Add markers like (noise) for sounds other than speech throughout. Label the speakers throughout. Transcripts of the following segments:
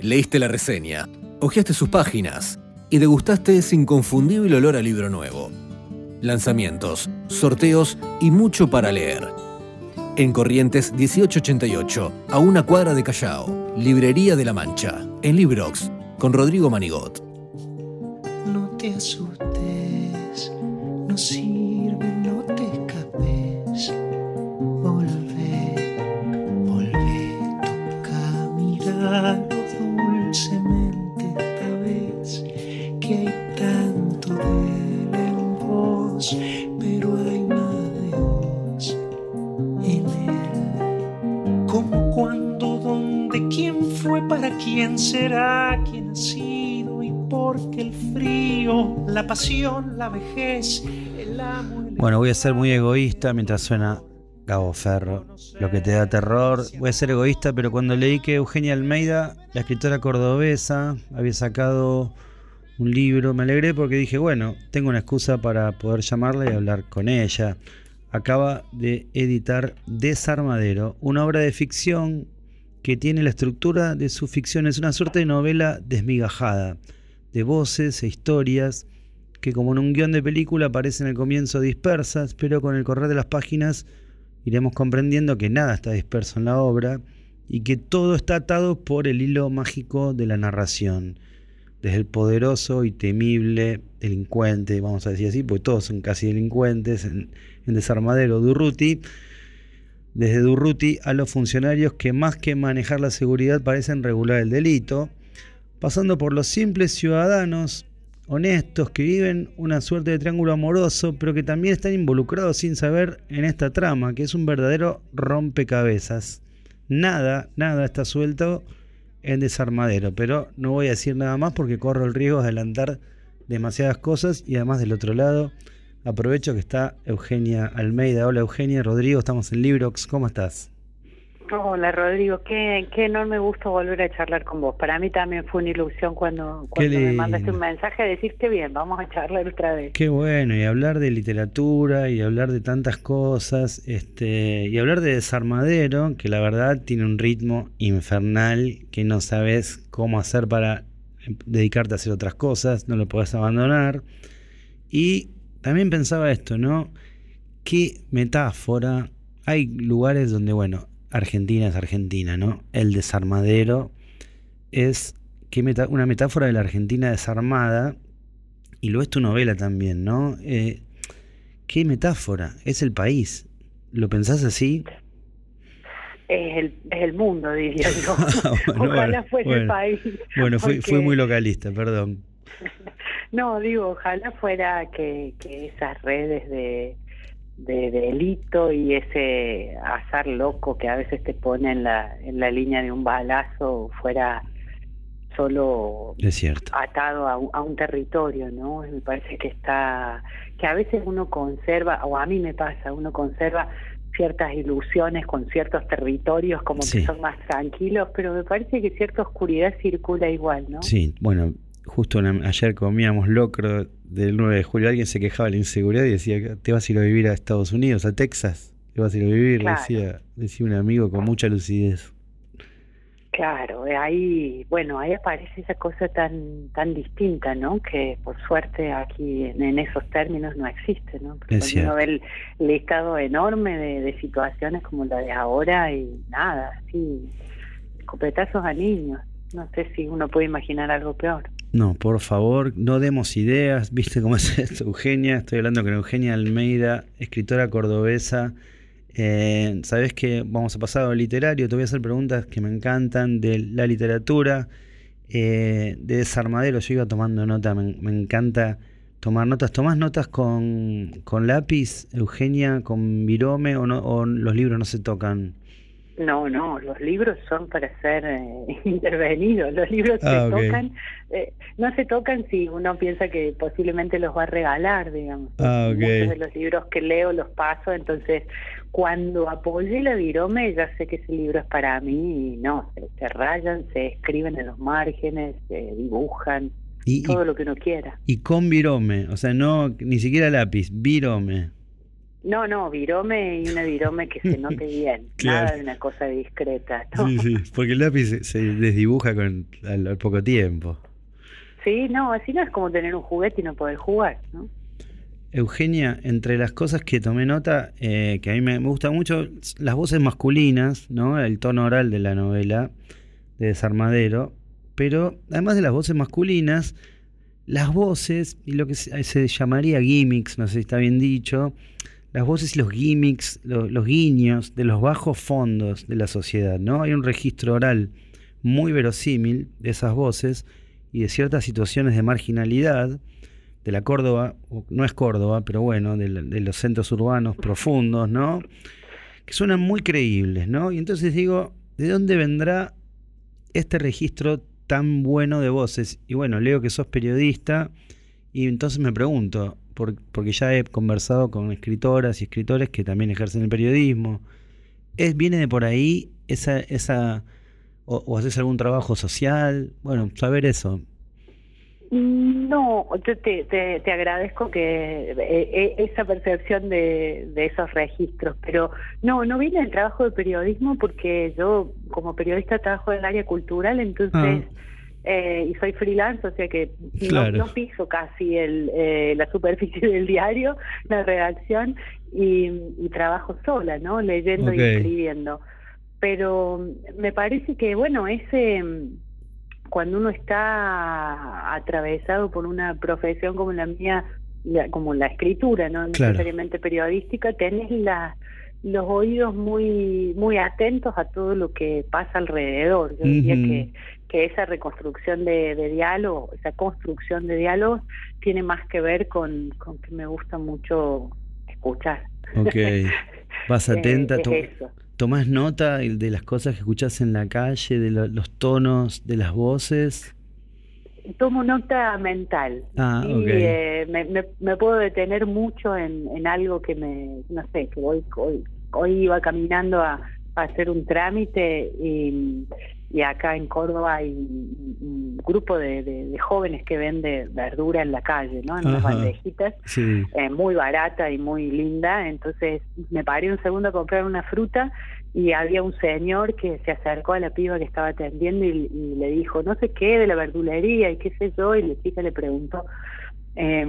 Speaker 1: Leíste la reseña, hojeaste sus páginas y degustaste ese inconfundible olor a libro nuevo. Lanzamientos, sorteos y mucho para leer. En Corrientes 1888, a una cuadra de Callao, Librería de la Mancha, en Librox, con Rodrigo Manigot.
Speaker 2: No te asustes, quién será, quién ha sido y por qué el frío, la pasión, la vejez, el amo,
Speaker 3: Bueno, voy a ser muy egoísta mientras suena Gabo Ferro, lo que te da terror. Voy a ser egoísta, pero cuando leí que Eugenia Almeida, la escritora cordobesa, había sacado un libro, me alegré porque dije, bueno, tengo una excusa para poder llamarla y hablar con ella. Acaba de editar Desarmadero, una obra de ficción que tiene la estructura de su ficción, es una suerte de novela desmigajada, de voces e historias que como en un guion de película aparecen al comienzo dispersas, pero con el correr de las páginas iremos comprendiendo que nada está disperso en la obra y que todo está atado por el hilo mágico de la narración, desde el poderoso y temible delincuente, vamos a decir así, porque todos son casi delincuentes en, en Desarmadero Durruti, desde Durruti a los funcionarios que más que manejar la seguridad parecen regular el delito, pasando por los simples ciudadanos honestos que viven una suerte de triángulo amoroso, pero que también están involucrados sin saber en esta trama, que es un verdadero rompecabezas. Nada, nada está suelto en desarmadero, pero no voy a decir nada más porque corro el riesgo de adelantar demasiadas cosas y además del otro lado aprovecho que está Eugenia Almeida. Hola Eugenia, Rodrigo, estamos en Librox, ¿cómo estás?
Speaker 4: Hola Rodrigo, qué, qué enorme gusto volver a charlar con vos. Para mí también fue una ilusión cuando, cuando me mandaste un mensaje de decirte bien, vamos a charlar otra vez.
Speaker 3: Qué bueno, y hablar de literatura y hablar de tantas cosas, este, y hablar de desarmadero, que la verdad tiene un ritmo infernal que no sabes cómo hacer para dedicarte a hacer otras cosas, no lo podés abandonar. Y también pensaba esto, ¿no? Qué metáfora. Hay lugares donde, bueno, Argentina es Argentina, ¿no? El desarmadero es que meta una metáfora de la Argentina desarmada, y lo es tu novela también, ¿no? Eh, ¿Qué metáfora? Es el país. ¿Lo pensás así?
Speaker 4: Es el, es el mundo, diría (laughs) yo.
Speaker 3: bueno,
Speaker 4: ojalá
Speaker 3: bueno,
Speaker 4: fuese
Speaker 3: bueno.
Speaker 4: el país.
Speaker 3: Bueno, fui muy localista, perdón.
Speaker 4: No, digo, ojalá fuera que, que esas redes de, de delito y ese azar loco que a veces te pone en la, en la línea de un balazo fuera solo
Speaker 3: Es cierto.
Speaker 4: atado a un, a un territorio, ¿no? Me parece que está, que a veces uno conserva, o a mí me pasa, uno conserva ciertas ilusiones con ciertos territorios como
Speaker 3: Sí.
Speaker 4: que son más tranquilos, pero me parece que cierta oscuridad circula igual, ¿no?
Speaker 3: Sí, bueno, justo ayer comíamos locro del 9 de julio. Alguien se quejaba de la inseguridad y decía, te vas a ir a vivir a Estados Unidos, a Texas. Te vas a ir a vivir,
Speaker 4: Claro.
Speaker 3: decía, decía un amigo con mucha lucidez.
Speaker 4: Claro, eh, ahí, bueno, ahí aparece esa cosa tan tan distinta, ¿no? Que por suerte aquí en, en esos términos no existe, ¿no? Porque
Speaker 3: Es
Speaker 4: uno ve el listado enorme de, de situaciones como la de ahora y nada, sí, escopetazos a niños. No sé si uno puede imaginar algo peor.
Speaker 3: No, por favor, no demos ideas. (laughs) ¿Viste cómo es esto, Eugenia? Estoy hablando con Eugenia Almeida, escritora cordobesa. Eh, Sabes que vamos a pasar a literario. Te voy a hacer preguntas que me encantan de la literatura, eh, de desarmadero. Yo iba tomando nota, me, me encanta tomar notas. ¿Tomás notas con, con lápiz, Eugenia, con virome o, no, o los libros no se tocan?
Speaker 4: No, no, los libros son para ser eh, (laughs) intervenidos. Los libros
Speaker 3: Ah,
Speaker 4: se
Speaker 3: ok.
Speaker 4: tocan, eh, no se tocan si uno piensa que posiblemente los va a regalar, digamos.
Speaker 3: Ah, ok.
Speaker 4: Muchos de los libros que leo los paso, entonces cuando apoye la virome ya sé que ese libro es para mí y no, se, se rayan, se escriben en los márgenes, se dibujan,
Speaker 3: Y, y-
Speaker 4: todo lo que uno quiera.
Speaker 3: y con virome, o sea, no ni siquiera lápiz, virome.
Speaker 4: No, no, virome y una virome que se note (laughs) bien. Nada de una cosa discreta.
Speaker 3: Sí, sí, porque el lápiz se, desdibuja con, al, poco tiempo.
Speaker 4: Sí, no, así no es como tener un juguete y no poder jugar, ¿no?
Speaker 3: Eugenia, entre las cosas que tomé nota, eh, que a mí me, me gusta mucho, las voces masculinas, ¿no? El tono oral de la novela de Desarmadero, pero además de las voces masculinas, las voces y lo que se, llamaría gimmicks, no sé si está bien dicho, las voces y los gimmicks, los guiños de los bajos fondos de la sociedad, ¿no? Hay un registro oral muy verosímil de esas voces y de ciertas situaciones de marginalidad de la Córdoba, no es Córdoba, pero bueno, de, los centros urbanos profundos, ¿no? Que suenan muy creíbles, ¿no? Y entonces digo, ¿de dónde vendrá este registro tan bueno de voces? Y bueno, leo que sos periodista y entonces me pregunto, porque ya he conversado con escritoras y escritores que también ejercen el periodismo, ¿es, ¿viene de por ahí esa... esa o, o haces algún trabajo social? Bueno, saber eso.
Speaker 4: No, yo te, te, agradezco que eh, eh, esa percepción de, de, esos registros, pero no, no viene del trabajo de periodismo porque yo como periodista trabajo en el área cultural, entonces, ah. Eh, y soy freelance, o sea que no, piso casi el, la superficie (laughs) del diario, la redacción, y, trabajo sola, ¿no? Leyendo y escribiendo. Pero me parece que, bueno, ese cuando uno está atravesado por una profesión como la mía, como la escritura, no necesariamente periodística, tenés la, los oídos muy muy atentos a todo lo que pasa alrededor. Yo diría que, que esa reconstrucción de, de diálogo, esa construcción de diálogos, tiene más que ver con, con que me gusta mucho escuchar.
Speaker 3: Ok. (laughs) Vas atenta. Eh, ¿Tomás nota de las cosas que escuchás en la calle, de los tonos, de las voces?
Speaker 4: Tomo nota mental. Ah, y eh, me, puedo detener mucho en, algo que me, no sé, que hoy, hoy, iba caminando a, hacer un trámite y, acá en Córdoba hay un grupo de, jóvenes que venden verdura en la calle, ¿no? En unas bandejitas, eh, muy barata y muy linda. Entonces me paré un segundo a comprar una fruta y había un señor que se acercó a la piba que estaba atendiendo y, le dijo no sé qué de la verdulería y qué sé yo y la chica le preguntó eh,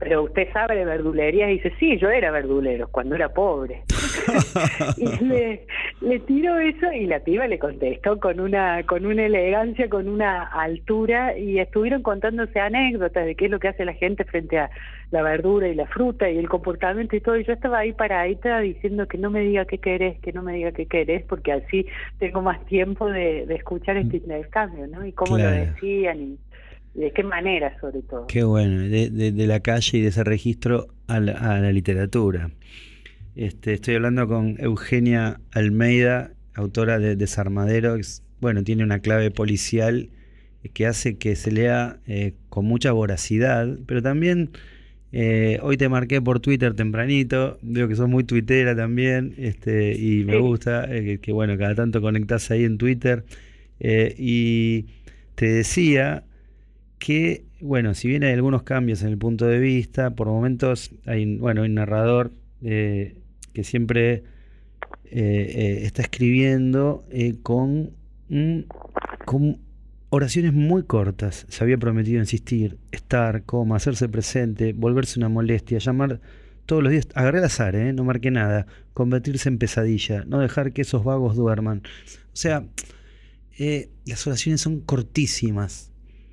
Speaker 4: pero usted sabe de verdulería y dice, sí, yo era verdulero cuando era pobre. (laughs) y le, le tiró eso y la piba le contestó con una, con una elegancia, con una altura y estuvieron contándose anécdotas de qué es lo que hace la gente frente a la verdura y la fruta y el comportamiento y todo. Y yo estaba ahí paradita diciendo que no me diga qué querés, que no me diga qué querés, porque así tengo más tiempo de, de escuchar este mm. intercambio, ¿no? Y cómo lo decían y de qué manera sobre todo.
Speaker 3: Qué bueno, de, de, la calle y de ese registro a la, literatura. Este, estoy hablando con Eugenia Almeida, autora de Desarmadero, que bueno, tiene una clave policial que hace que se lea eh, con mucha voracidad, pero también eh, hoy te marqué por Twitter tempranito, veo que sos muy tuitera también, este, y me gusta eh, que, bueno, cada tanto conectás ahí en Twitter. y te decía que, bueno, si bien hay algunos cambios en el punto de vista, por momentos hay, bueno, un narrador eh, que siempre eh, eh, está escribiendo con, oraciones muy cortas. Se había prometido insistir, estar, coma, hacerse presente, volverse una molestia, llamar todos los días, agarré azar, no marqué nada, convertirse en pesadilla, no dejar que esos vagos duerman. O sea, las oraciones son cortísimas,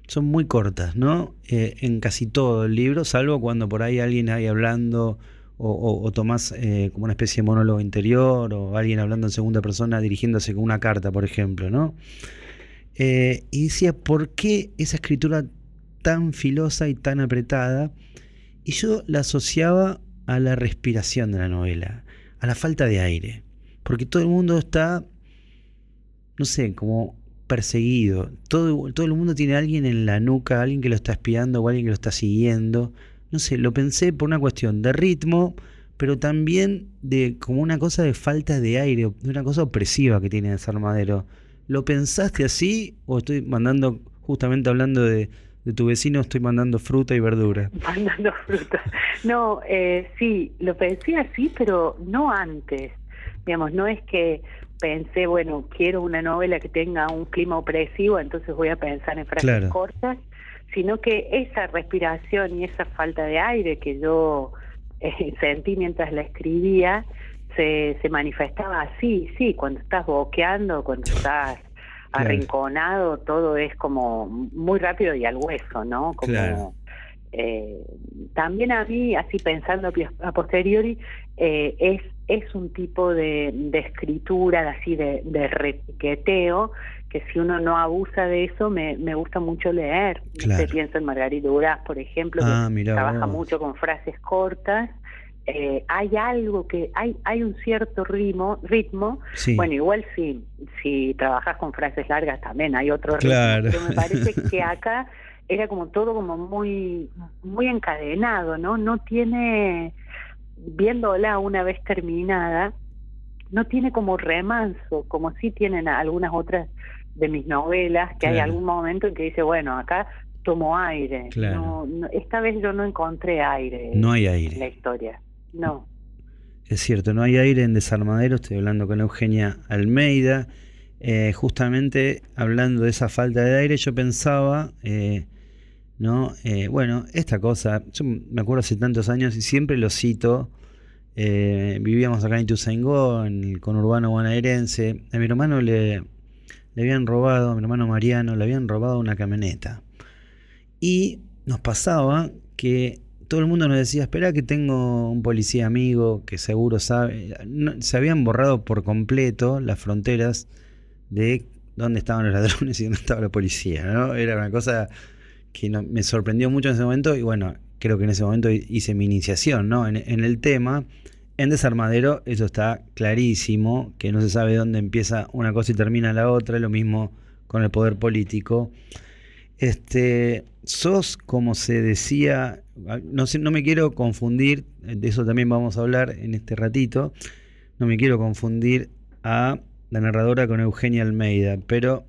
Speaker 3: son muy cortas, ¿no? Eh, en casi todo el libro, salvo cuando por ahí alguien ahí hablando o, o, tomás eh, como una especie de monólogo interior o alguien hablando en segunda persona dirigiéndose con una carta, por ejemplo, ¿no? Eh, y decía, ¿por qué esa escritura tan filosa y tan apretada? Y yo la asociaba a la respiración de la novela, a la falta de aire, porque todo el mundo está, no sé, como perseguido. Todo, todo el mundo tiene a alguien en la nuca, alguien que lo está espiando o alguien que lo está siguiendo. No sé, lo pensé por una cuestión de ritmo, pero también de como una cosa de falta de aire, de una cosa opresiva que tiene Desarmadero. ¿Lo pensaste así o estoy mandando justamente hablando de, de tu vecino estoy mandando fruta y verdura. (laughs)
Speaker 4: Mandando fruta. No, eh, sí, lo pensé así, pero no antes. Digamos, no es que pensé, bueno, quiero una novela que tenga un clima opresivo, entonces voy a pensar en frases cortas, sino que esa respiración y esa falta de aire que yo eh, (laughs) sentí mientras la escribía, se, se manifestaba así, sí, cuando estás boqueando, cuando estás arrinconado, todo es como muy rápido y al hueso, ¿no? Como, eh, también a mí, así pensando a posteriori, eh, es, es un tipo de, de escritura, así de, de que si uno no abusa de eso, me, me gusta mucho leer. Claro. pienso en Margarita Duraz, por ejemplo, que ah, trabaja mucho con frases cortas. Eh, hay algo que hay hay un cierto ritmo ritmo. Bueno igual si si trabajas con frases largas también hay otro ritmo pero me parece que (laughs) acá era como todo como muy muy encadenado no no tiene viéndola una vez terminada no tiene como remanso como sí tienen algunas otras de mis novelas que hay algún momento en que dice bueno acá tomo aire no, esta vez yo no encontré aire
Speaker 3: no hay aire.
Speaker 4: en la historia no.
Speaker 3: Es cierto, no hay aire en Desarmadero, estoy hablando con Eugenia Almeida. Eh, justamente hablando de esa falta de aire, yo pensaba, eh, ¿no? Eh, bueno, esta cosa, yo me acuerdo hace tantos años y siempre lo cito. vivíamos acá en Ituzaingó, en el conurbano bonaerense. A mi hermano le, le habían robado, a mi hermano Mariano, le habían robado una camioneta. Y nos pasaba que todo el mundo nos decía, espera que tengo un policía amigo que seguro sabe. se habían borrado por completo las fronteras de dónde estaban los ladrones y dónde estaba la policía. Era una cosa que me sorprendió mucho en ese momento y bueno, creo que en ese momento hice mi iniciación ¿no? en, el tema. En Desarmadero eso está clarísimo, que no se sabe dónde empieza una cosa y termina la otra, lo mismo con el poder político. Este, sos, como se decía, no, no me quiero confundir, de eso también vamos a hablar en este ratito, no me quiero confundir a la narradora con Eugenia Almeida, pero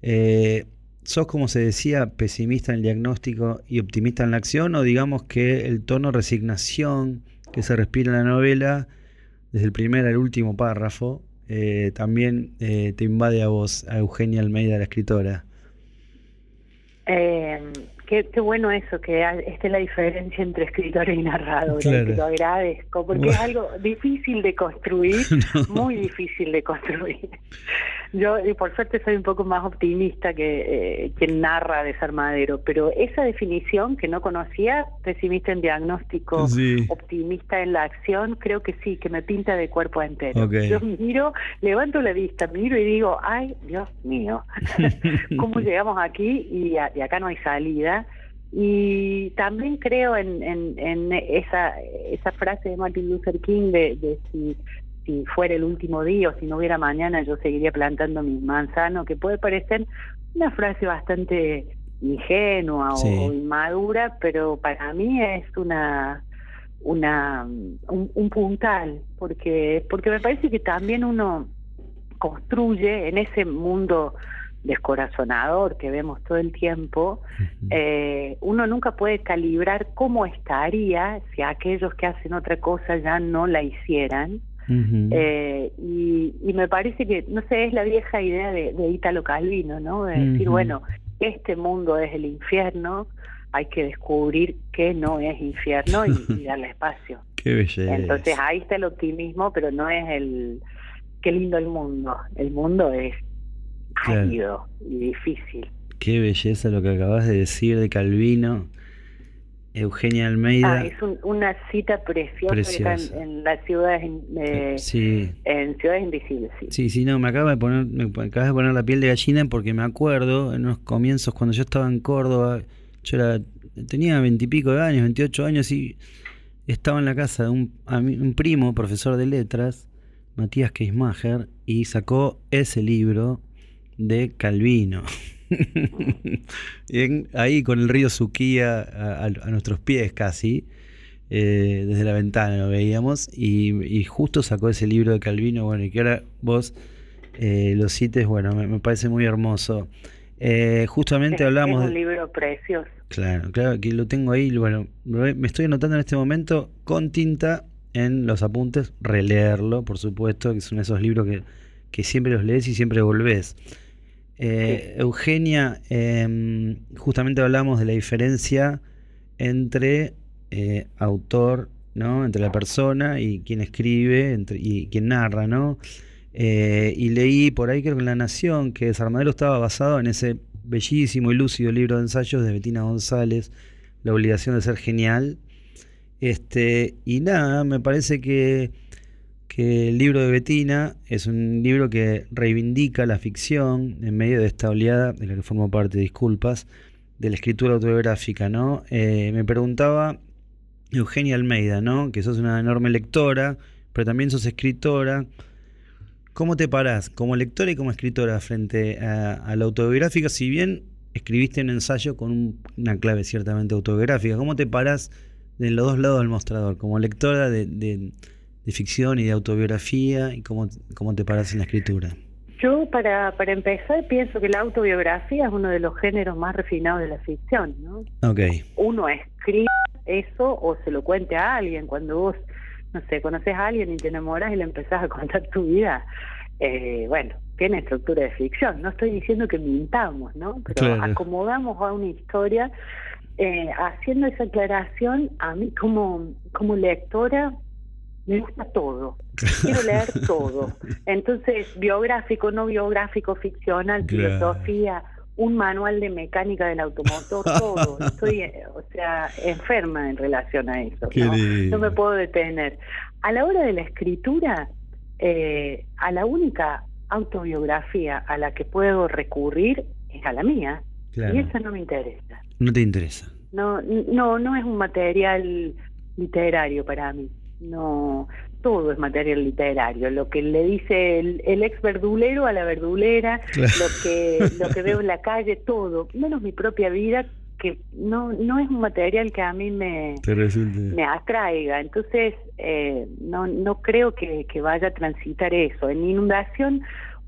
Speaker 3: eh, sos, como se decía, pesimista en el diagnóstico y optimista en la acción, o digamos que el tono resignación que se respira en la novela, desde el primer al último párrafo, eh, también eh, te invade a vos, a Eugenia Almeida, la escritora.
Speaker 4: Eh, qué, qué, bueno eso, que esté la diferencia entre escritor y narrador. Te lo agradezco, porque es algo difícil de construir, (laughs) muy difícil de construir. Yo, y por suerte, soy un poco más optimista que eh, quien narra Desarmadero, pero esa definición que no conocía, pesimista en diagnóstico, optimista en la acción, creo que sí, que me pinta de cuerpo entero. Yo miro, levanto la vista, miro y digo, ay, Dios mío, (laughs) ¿cómo (laughs) llegamos aquí? Y, acá no hay salida. Y también creo en, en, esa, esa frase de Martin Luther King de, de si si fuera el último día o si no hubiera mañana yo seguiría plantando mi manzano, que puede parecer una frase bastante ingenua o inmadura, pero para mí es una una un, puntal porque porque me parece que también uno construye en ese mundo descorazonador que vemos todo el tiempo, eh, uno nunca puede calibrar cómo estaría si aquellos que hacen otra cosa ya no la hicieran eh, y, me parece que, no sé, es la vieja idea de, de Italo Calvino, ¿no? De decir, bueno, este mundo es el infierno, hay que descubrir que no es infierno y, (laughs) darle espacio.
Speaker 3: Qué belleza.
Speaker 4: Entonces ahí está el optimismo, pero no es el, qué lindo el mundo. El mundo es árido y difícil.
Speaker 3: Qué belleza lo que acabas de decir de Calvino. Eugenia Almeida.
Speaker 4: Ah, es una cita preciosa, En, las ciudades, eh, sí. en ciudades invisibles.
Speaker 3: Sí. sí, no, me acaba de poner, me acabas de poner la piel de gallina porque me acuerdo en los comienzos cuando yo estaba en Córdoba, yo era, tenía veintipico de años, veintiocho años y estaba en la casa de un, un primo, profesor de letras, Matías Keismacher, y sacó ese libro de Calvino. ahí con el río Suquía a, nuestros pies casi, eh, desde la ventana lo veíamos, y, justo sacó ese libro de Calvino, bueno, y que ahora vos eh, lo cites, bueno, me, parece muy hermoso. Eh, justamente hablamos
Speaker 4: Es un
Speaker 3: de...
Speaker 4: libro precioso.
Speaker 3: Claro, claro, que lo tengo ahí, bueno, me estoy anotando en este momento con tinta en los apuntes, releerlo, por supuesto, que son esos libros que, que siempre los lees y siempre volvés. Eh, Eugenia, em, justamente hablamos de la diferencia entre eh, autor, ¿no? Entre la persona y quien escribe entre, y quien narra, ¿no? Eh, y leí por ahí, creo que en La Nación, que Desarmadero estaba basado en ese bellísimo y lúcido libro de ensayos de Betina González, La obligación de ser genial. Este, y nada, me parece que, que el libro de Betina es un libro que reivindica la ficción en medio de esta oleada, de la que formo parte, disculpas, de la escritura autobiográfica, ¿no? Eh, me preguntaba Eugenia Almeida, ¿no? Que sos una enorme lectora, pero también sos escritora. ¿Cómo te parás como lectora y como escritora frente a, la autobiográfica? Si bien escribiste un ensayo con un- una clave ciertamente autobiográfica, ¿cómo te parás de los dos lados del mostrador? Como lectora de- de ficción y de autobiografía, y cómo, cómo te parás en la escritura.
Speaker 4: Yo, para, para empezar, pienso que la autobiografía es uno de los géneros más refinados de la ficción, ¿no? Uno escribe eso o se lo cuente a alguien. Cuando vos, no sé, conoces a alguien y te enamoras y le empezás a contar tu vida, eh, bueno, tiene estructura de ficción. No estoy diciendo que mintamos, ¿no? Pero
Speaker 3: Claro.
Speaker 4: acomodamos a una historia. Eh, haciendo esa aclaración, a mí como, como lectora me gusta todo. (laughs) Quiero leer todo. Entonces, biográfico, no biográfico, ficcional,
Speaker 3: Claro.
Speaker 4: filosofía, un manual de mecánica del automotor, todo. (laughs) Estoy, o sea, enferma en relación a eso. ¿no? me puedo detener. A la hora de la escritura, eh, a la única autobiografía a la que puedo recurrir es a la mía. Y esa no me interesa.
Speaker 3: No te interesa.
Speaker 4: No, no, no es un material literario para mí. No, todo es material literario. Lo que le dice el, el ex verdulero a la verdulera,
Speaker 3: Claro.
Speaker 4: lo que lo que veo en la calle, todo, menos mi propia vida, que no no es un material que a mí me me atraiga. Entonces, eh, no, no creo que, que vaya a transitar eso. En inundación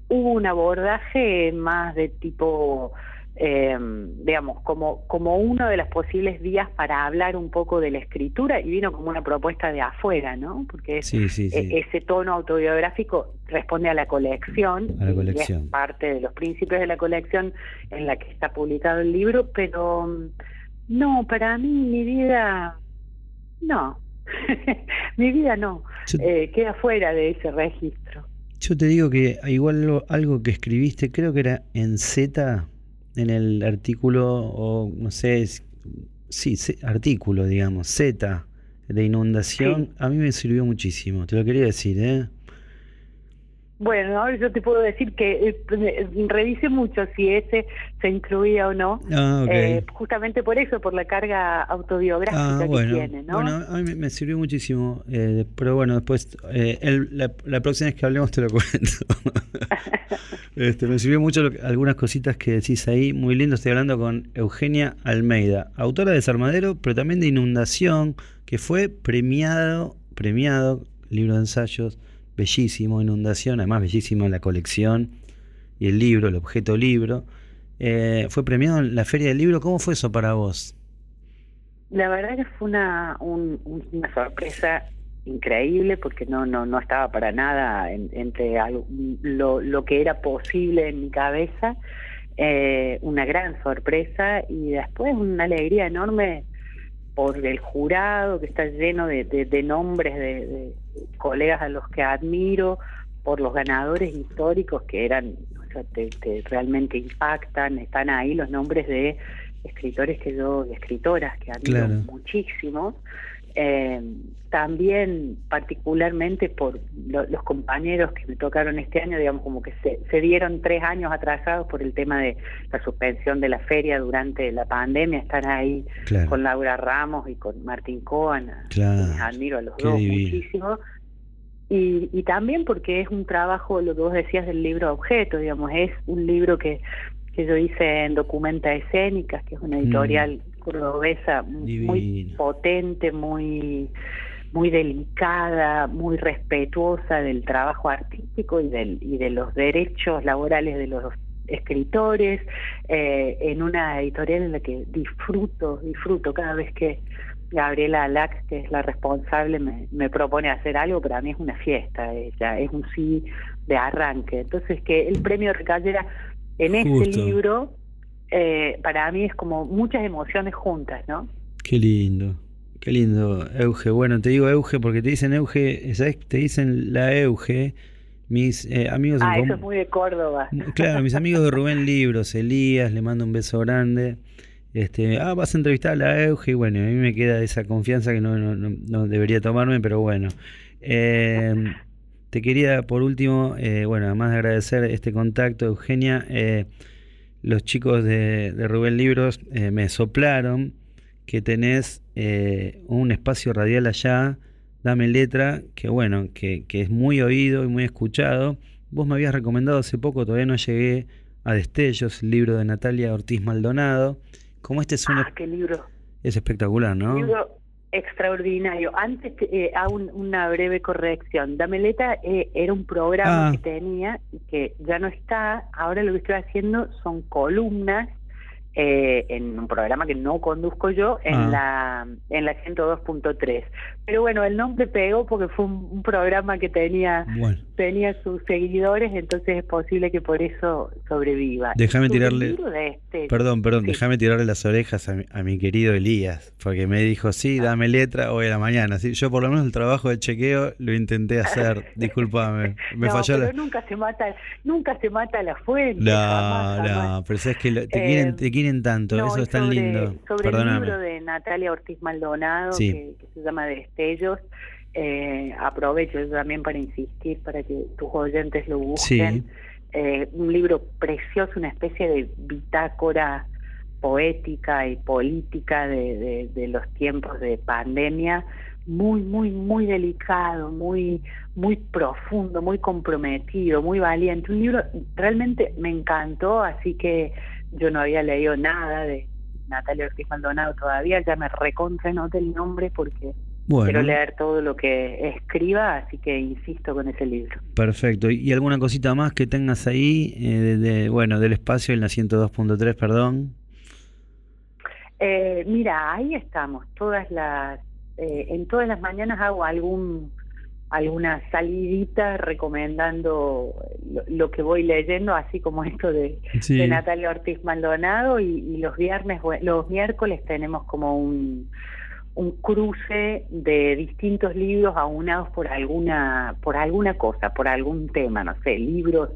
Speaker 4: hubo un abordaje más de tipo, eh, digamos, como, como uno de las posibles vías para hablar un poco de la escritura y vino como una propuesta de afuera, ¿no? Porque es-
Speaker 3: Sí, sí, sí.
Speaker 4: e- ese tono autobiográfico responde a la colección,
Speaker 3: A la
Speaker 4: y
Speaker 3: colección.
Speaker 4: es parte de los principios de la colección en la que está publicado el libro, pero mm, no, para mí mi vida, no, (laughs) mi vida no,
Speaker 3: Yo-
Speaker 4: eh, queda fuera de ese registro.
Speaker 3: Yo te digo que igual algo que escribiste, creo que era en Z, en el artículo, o no sé, es- sí, artículo, digamos, Z de inundación, a mí me sirvió muchísimo, te lo quería decir, ¿eh?
Speaker 4: Bueno, ahora yo te puedo decir que eh, revisé mucho si ese se incluía o no,
Speaker 3: Ah, ok.
Speaker 4: eh, justamente por eso, por la carga autobiográfica
Speaker 3: Ah,
Speaker 4: que tiene, ¿no?
Speaker 3: bueno, a mí me- sirvió muchísimo, eh, pero bueno, después, eh, el- la, la próxima vez que hablemos te lo cuento. (laughs) este, me sirvió mucho lo algunas cositas que decís ahí, muy lindo, estoy hablando con Eugenia Almeida, autora de Desarmadero, pero también de Inundación, que fue premiado, premiado, libro de ensayos, bellísimo, Inundación, además bellísimo la colección y el libro, el objeto libro. Eh, fue premiado en la Feria del Libro, ¿cómo fue eso para vos?
Speaker 4: La verdad que fue una, un- un- una sorpresa increíble porque no no no estaba para nada en- entre algo- lo, lo que era posible en mi cabeza, eh, una gran sorpresa y después una alegría enorme por el jurado que está lleno de, de- nombres de colegas a los que admiro, por los ganadores históricos que eran, o sea, te, te realmente impactan, están ahí los nombres de escritores que yo, de escritoras que admiro
Speaker 3: Claro.
Speaker 4: muchísimo. Eh, también particularmente por lo- los compañeros que me tocaron este año, digamos como que se, se dieron tres años atrasados por el tema de la suspensión de la feria durante la pandemia, están ahí
Speaker 3: Claro.
Speaker 4: con Laura Ramos y con Martín Cohen, a
Speaker 3: Claro.
Speaker 4: quienes admiro a los
Speaker 3: Qué
Speaker 4: dos
Speaker 3: divino.
Speaker 4: muchísimo. Y, y también porque es un trabajo, lo que vos decías del libro objeto, digamos, es un libro que, que yo hice en Documenta Escénicas, que es una editorial cordobesa muy potente, muy muy delicada, muy respetuosa del trabajo artístico y del y de los derechos laborales de los escritores, eh, en una editorial en la que disfruto, disfruto cada vez que Gabriela Alax, que es la responsable, me, me propone hacer algo, para mí es una fiesta, ella es un sí de arranque. Entonces, que el premio recayera en este libro, eh, para mí es como muchas emociones juntas, ¿no?
Speaker 3: Qué lindo. Qué lindo, Euge. Bueno, te digo Euge porque te dicen Euge, ¿sabes? Te dicen la Euge. Mis eh, amigos
Speaker 4: Ah, eso es muy de Córdoba.
Speaker 3: Claro, mis amigos de Rubén (laughs) Libros, Elías, le mando un beso grande. Este, ah, vas a entrevistar a la Euge y bueno, a mí me queda esa confianza que no, no, no debería tomarme, pero bueno. Eh, te quería, por último, eh, bueno, además de agradecer este contacto, Eugenia, eh, los chicos de, Rubén Libros eh, me soplaron que tenés un espacio radial allá, Dame Letra, que bueno, que, es muy oído y muy escuchado. Vos me habías recomendado hace poco, todavía no llegué a Destellos, el libro de Natalia Ortiz Maldonado. Como este es un...
Speaker 4: Ah, qué libro.
Speaker 3: Es espectacular, ¿no?
Speaker 4: Extraordinario. Antes eh, hago una breve corrección. Dameleta eh, era un programa ah. que tenía que ya no está. Ahora lo que estoy haciendo son columnas eh, en un programa que no conduzco yo en ah. la en la 102.3 pero bueno el nombre pegó porque fue un, programa que tenía tenía sus seguidores entonces es posible que por eso sobreviva
Speaker 3: déjame tirarle este, perdón perdón déjame tirarle las orejas a mi, querido Elías porque me dijo sí ah. dame letra hoy a la mañana ¿sí? yo por lo menos el trabajo de chequeo lo intenté hacer (laughs) discúlpame me falló
Speaker 4: pero nunca se mata nunca se mata la fuente
Speaker 3: no no pero es que te quieren te quieren tanto, eso es tan lindo.
Speaker 4: Sobre el libro de Natalia Ortiz Maldonado, que, se llama Destellos, eh, aprovecho también para insistir para que tus oyentes lo busquen. Eh, un libro precioso, una especie de bitácora poética y política de, de, los tiempos de pandemia, muy, muy, muy delicado, muy, muy profundo, muy comprometido, muy valiente. Un libro realmente me encantó, así que yo no había leído nada de Natalia Ortiz Maldonado todavía, ya me recontra noté el nombre porque quiero leer todo lo que escriba, así que insisto con ese libro.
Speaker 3: Perfecto. ¿Y alguna cosita más que tengas ahí, eh, de, bueno, del espacio en la 102.3, perdón?
Speaker 4: Eh, mira, ahí estamos, todas las, eh, en todas las mañanas hago algún alguna salidita recomendando lo, que voy leyendo, así como esto de, Natalia Ortiz Maldonado y, los viernes, los miércoles tenemos como un, un cruce de distintos libros aunados por alguna, por alguna cosa, por algún tema, no sé, libros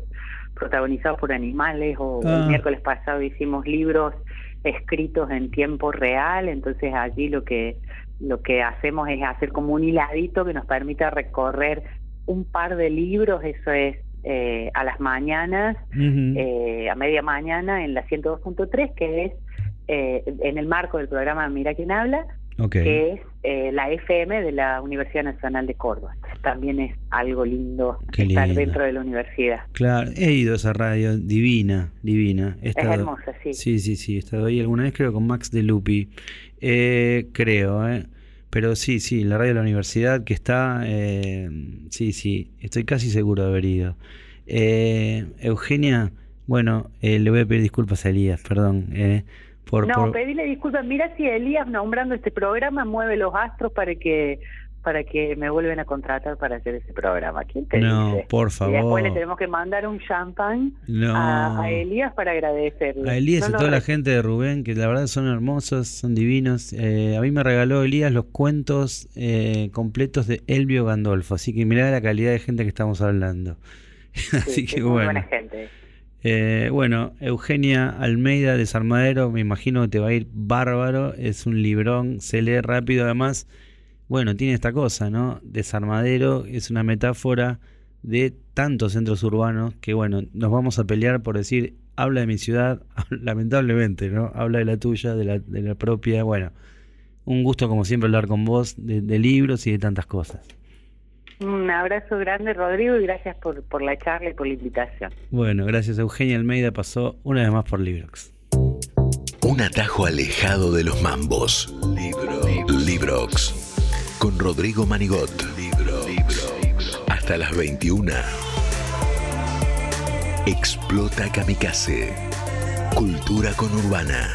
Speaker 4: protagonizados por animales o el ah. miércoles pasado hicimos libros escritos en tiempo real, entonces allí lo que lo que hacemos es hacer como un hiladito que nos permita recorrer un par de libros, eso es eh, a las mañanas, eh, a media mañana en la 102.3, que es eh, en el marco del programa Mira quién habla, que es la FM de la Universidad Nacional de Córdoba. También es algo lindo estar dentro de la universidad.
Speaker 3: Claro, he ido a esa radio, divina, divina.
Speaker 4: es hermosa, sí.
Speaker 3: Sí, sí, sí, he estado ahí alguna vez creo con Max de Lupi. Eh, creo, ¿eh? Pero sí, sí, la radio de la universidad que está, eh, sí, sí, estoy casi seguro de haber ido. Eh, Eugenia, bueno, eh, le voy a pedir disculpas a Elías, perdón. Eh, por,
Speaker 4: no, pedirle disculpas. Mira si Elías nombrando este programa mueve los astros para que para que me vuelven a contratar para hacer ese programa. ¿Quién te
Speaker 3: no, por favor. Y
Speaker 4: después le tenemos que mandar un champán a, Elías para agradecerle.
Speaker 3: A Elías y toda la gente de Rubén, que la verdad son hermosos, son divinos. Eh, a mí me regaló Elías los cuentos eh, completos de Elvio Gandolfo, así que mirá la calidad de gente que estamos hablando. (laughs) así que bueno. Buena gente. Eh, bueno, Eugenia Almeida Desarmadero, me imagino que te va a ir bárbaro, es un librón, se lee rápido además bueno, tiene esta cosa, ¿no? Desarmadero es una metáfora de tantos centros urbanos que, bueno, nos vamos a pelear por decir, habla de mi ciudad, (laughs) lamentablemente, ¿no? Habla de la tuya, de la, de la propia, bueno. Un gusto, como siempre, hablar con vos de, libros y de tantas cosas.
Speaker 4: Un abrazo grande, Rodrigo, y gracias por, por la charla y por la invitación.
Speaker 3: Bueno, gracias. Eugenia Almeida pasó una vez más por Librox.
Speaker 5: Un atajo alejado de los mambos. Libro. Librox con Rodrigo Manigot. Libro. Hasta las 21. Explota Kamikaze. Cultura con Urbana.